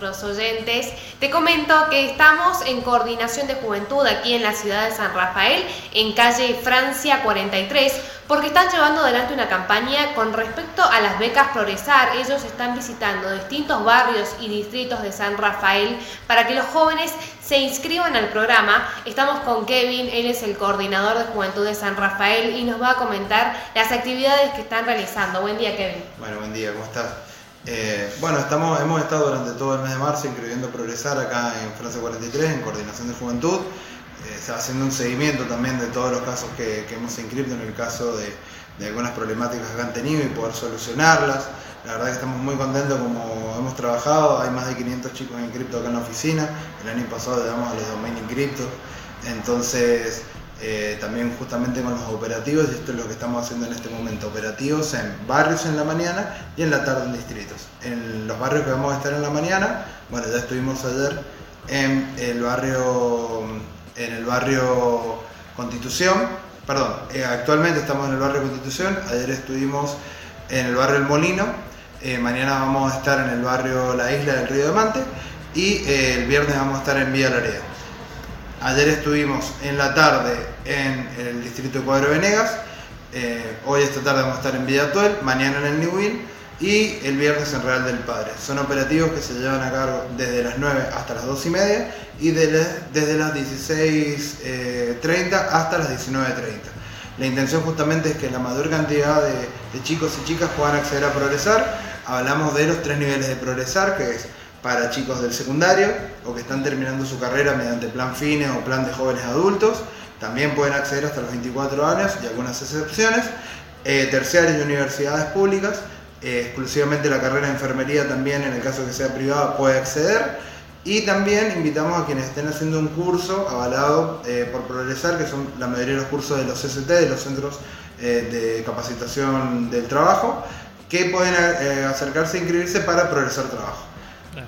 los oyentes, te comento que estamos en coordinación de juventud aquí en la ciudad de San Rafael, en calle Francia 43, porque están llevando adelante una campaña con respecto a las becas Progresar. Ellos están visitando distintos barrios y distritos de San Rafael para que los jóvenes se inscriban al programa. Estamos con Kevin, él es el coordinador de juventud de San Rafael y nos va a comentar las actividades que están realizando. Buen día, Kevin. Bueno, buen día, ¿cómo estás? Eh, bueno, estamos, hemos estado durante todo el mes de marzo inscribiendo Progresar acá en Francia 43, en Coordinación de Juventud, eh, haciendo un seguimiento también de todos los casos que, hemos inscrito en el caso de, algunas problemáticas que han tenido y poder solucionarlas. La verdad que estamos muy contentos como hemos trabajado, hay más de 500 chicos inscritos acá en la oficina, el año pasado le damos a los domain inscriptos, entonces eh, también justamente con los operativos, y esto es lo que estamos haciendo en este momento, operativos en barrios en la mañana y en la tarde en distritos. En los barrios que vamos a estar en la mañana, bueno, ya estuvimos ayer en el barrio, en el barrio Constitución, perdón, eh, actualmente estamos en el barrio Constitución, ayer estuvimos en el barrio El Molino, eh, mañana vamos a estar en el barrio La Isla del Río de Mante y el viernes vamos a estar en Villa Laredo. Ayer estuvimos en la tarde en el distrito de Cuadro Venegas, eh, hoy esta tarde vamos a estar en Villatuel, mañana en el Newville y el viernes en Real del Padre. Son operativos que se llevan a cargo desde las 9 hasta las 2 y media y desde las 16.30 eh, hasta las 19.30. La intención justamente es que la mayor cantidad de chicos y chicas puedan acceder a progresar. Hablamos de los tres niveles de progresar, que es para chicos del secundario o que están terminando su carrera mediante plan FINE o plan de jóvenes adultos. También pueden acceder hasta los 24 años y algunas excepciones. Eh, terciarios y universidades públicas, eh, exclusivamente la carrera de enfermería también en el caso que sea privada puede acceder. Y también invitamos a quienes estén haciendo un curso avalado eh, por Progresar, que son la mayoría de los cursos de los CCT, de los Centros de Capacitación del Trabajo, que pueden acercarse a inscribirse para Progresar Trabajo.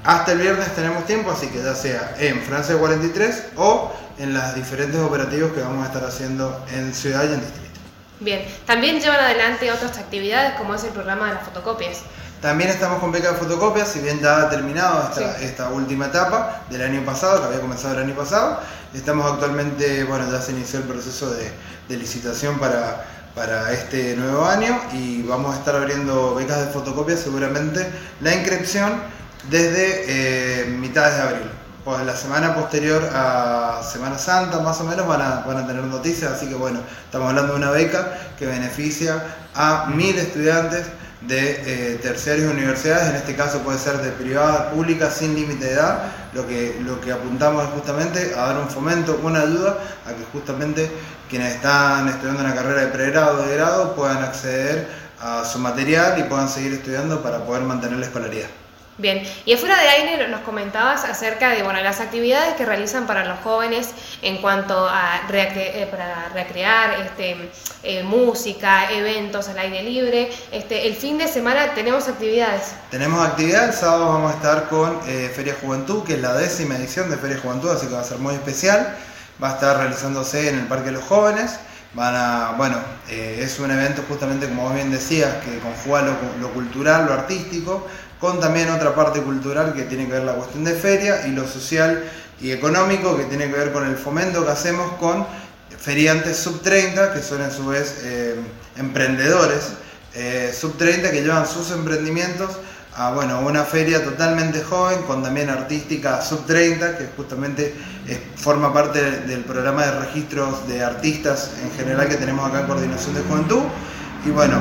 Hasta el viernes tenemos tiempo, así que ya sea en Francia 43 o en las diferentes operativos que vamos a estar haciendo en ciudad y en distrito. Bien, también llevan adelante otras actividades como es el programa de las fotocopias. También estamos con beca de fotocopias, si bien ya ha terminado esta, última etapa del año pasado, que había comenzado el año pasado. Estamos actualmente, bueno, ya se inició el proceso de, licitación para, para este nuevo año y vamos a estar abriendo becas de fotocopias seguramente. La inscripción desde eh, mitades de abril. Pues la semana posterior a Semana Santa, más o menos, van a, van a tener noticias. Así que bueno, estamos hablando de una beca que beneficia a mil estudiantes de eh, terciarios universidades, en este caso puede ser de privada, pública, sin límite de edad. Lo que, lo que apuntamos es justamente a dar un fomento, una ayuda a que justamente quienes están estudiando una carrera de pregrado de grado puedan acceder a su material y puedan seguir estudiando para poder mantener la escolaridad. Bien, y afuera de aire nos comentabas acerca de bueno, las actividades que realizan para los jóvenes en cuanto a eh, para recrear este, eh, música, eventos al aire libre. Este, el fin de semana tenemos actividades. Tenemos actividades, el sábado vamos a estar con eh, Feria Juventud, que es la décima edición de Feria Juventud, así que va a ser muy especial. Va a estar realizándose en el Parque de los Jóvenes. Van a, bueno, es un evento justamente como vos bien decías, que conjuga lo, lo cultural, lo artístico, con también otra parte cultural que tiene que ver la cuestión de feria y lo social y económico que tiene que ver con el fomento que hacemos con feriantes sub 30, que son a su vez eh, emprendedores eh, sub 30 que llevan sus emprendimientos a bueno, una feria totalmente joven, con también artística sub 30, que justamente eh, forma parte del programa de registros de artistas en general que tenemos acá en Coordinación de Juventud. Y bueno,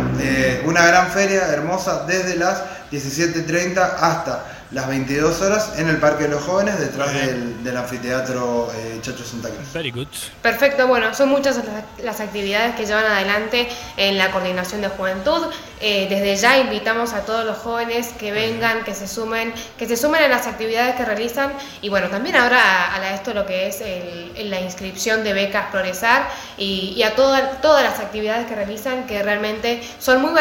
una gran feria hermosa desde las 17.30 hasta las 22 horas en el Parque de los Jóvenes, detrás del, anfiteatro eh, Chacho Santa Cruz. Very good. Perfecto, bueno, son muchas las, actividades que llevan adelante en la coordinación de juventud. Eh, desde ya invitamos a todos los jóvenes que vengan, que se sumen, que se sumen a las actividades que realizan y bueno, también ahora a, esto lo que es la inscripción de becas Progresar y, a todas las actividades que realizan que realmente son muy